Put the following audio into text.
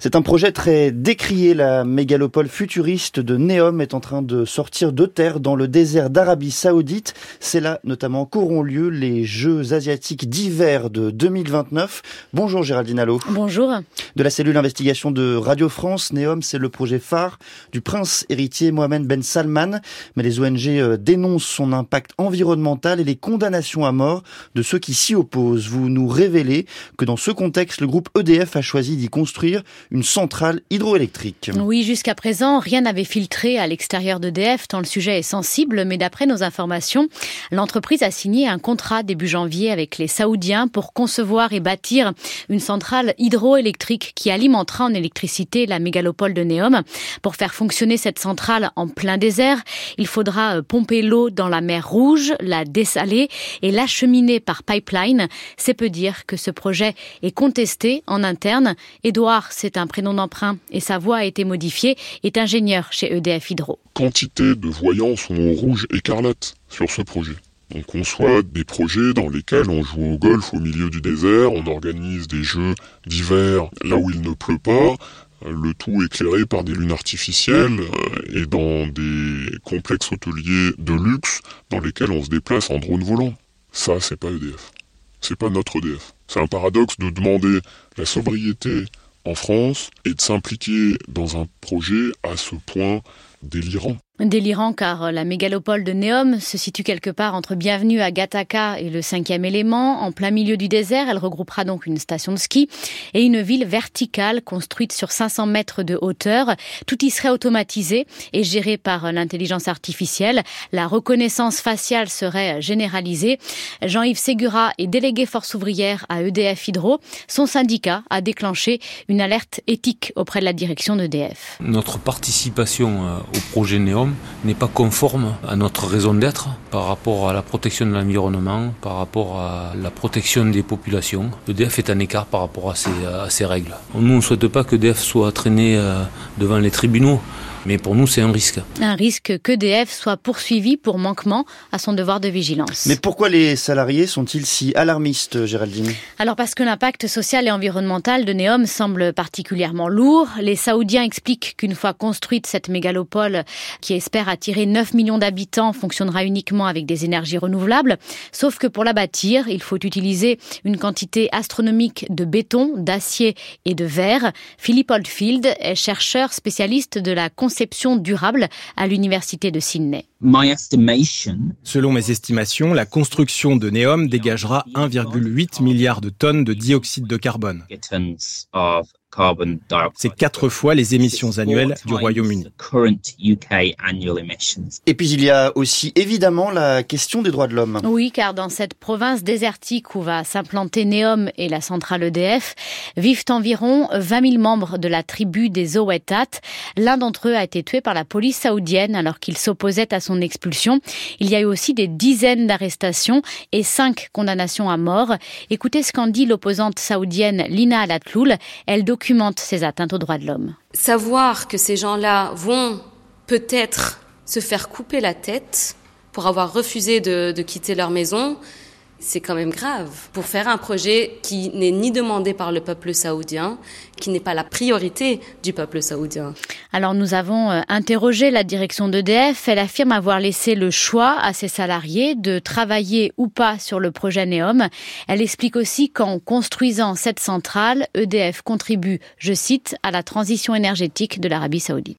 C'est un projet très décrié. La mégalopole futuriste de Neom est en train de sortir de terre dans le désert d'Arabie Saoudite. C'est là notamment qu'auront lieu les Jeux asiatiques d'hiver de 2029. Bonjour Géraldine Allo. Bonjour. De la cellule investigation de Radio France, Neom, c'est le projet phare du prince héritier Mohamed Ben Salman. Mais les ONG euh, dénoncent son impact environnemental et les condamnations à mort de ceux qui s'y opposent. Vous nous révélez que dans ce contexte, le groupe EDF a choisi d'y construire une centrale hydroélectrique. Oui, jusqu'à présent, rien n'avait filtré à l'extérieur d'EDF tant le sujet est sensible, mais d'après nos informations, l'entreprise a signé un contrat début janvier avec les Saoudiens pour concevoir et bâtir une centrale hydroélectrique qui alimentera en électricité la mégalopole de Neom. Pour faire fonctionner cette centrale en plein désert, il faudra euh, pomper l'eau dans la mer Rouge, la dessaler et l'acheminer par pipeline. C'est peu dire que ce projet est contesté en interne. Edouard, c'est un prénom d'emprunt et sa voix a été modifiée, est ingénieur chez EDF Hydro. Quantité de voyants sont rouge écarlate sur ce projet. On conçoit des projets dans lesquels on joue au golf au milieu du désert, on organise des jeux d'hiver là où il ne pleut pas, le tout éclairé par des lunes artificielles euh, et dans des complexes hôteliers de luxe dans lesquels on se déplace en drone volant. Ça, c'est pas EDF. C'est pas notre EDF. C'est un paradoxe de demander la sobriété en France et de s'impliquer dans un projet à ce point délirant. Délirant car la mégalopole de Neom se situe quelque part entre Bienvenue à Gataka et le cinquième élément. En plein milieu du désert, elle regroupera donc une station de ski et une ville verticale construite sur 500 mètres de hauteur. Tout y serait automatisé et géré par l'intelligence artificielle. La reconnaissance faciale serait généralisée. Jean-Yves Ségura est délégué force ouvrière à EDF Hydro. Son syndicat a déclenché une alerte éthique auprès de la direction d'EDF. Notre participation euh, au projet Neom n'est pas conforme à notre raison d'être par rapport à la protection de l'environnement, par rapport à la protection des populations. EDF est en écart par rapport à ces, règles. Nous, ne souhaite pas que EDF soit traîné euh, devant les tribunaux. Mais pour nous, c'est un risque. Un risque qu'EDF soit poursuivi pour manquement à son devoir de vigilance. Mais pourquoi les salariés sont-ils si alarmistes, Géraldine? Alors parce que l'impact social et environnemental de Neom semble particulièrement lourd. Les Saoudiens expliquent qu'une fois construite cette mégalopole qui espère attirer 9 millions d'habitants fonctionnera uniquement avec des énergies renouvelables. Sauf que pour la bâtir, il faut utiliser une quantité astronomique de béton, d'acier et de verre. Philippe Oldfield est chercheur spécialiste de la conception durable à l'université de Sydney. Selon mes estimations, la construction de Neom dégagera 1,8 milliard de tonnes de dioxyde de carbone. C'est quatre fois les émissions annuelles du Royaume-Uni. Et puis il y a aussi évidemment la question des droits de l'homme. Oui, car dans cette province désertique où va s'implanter Neom et la centrale EDF, vivent environ 20 000 membres de la tribu des Owetat. L'un d'entre eux a été tué par la police saoudienne alors qu'il s'opposait à son expulsion. Il y a eu aussi des dizaines d'arrestations et cinq condamnations à mort. Écoutez ce qu'en dit l'opposante saoudienne Lina Alatloul. Elle ces atteintes aux droits de l'homme. Savoir que ces gens-là vont peut-être se faire couper la tête pour avoir refusé de quitter leur maison, c'est quand même grave pour faire un projet qui n'est ni demandé par le peuple saoudien, qui n'est pas la priorité du peuple saoudien. Alors nous avons euh, interrogé la direction d'EDF. Elle affirme avoir laissé le choix à ses salariés de travailler ou pas sur le projet Neom. Elle explique aussi qu'en construisant cette centrale, EDF contribue, je cite, à la transition énergétique de l'Arabie saoudite.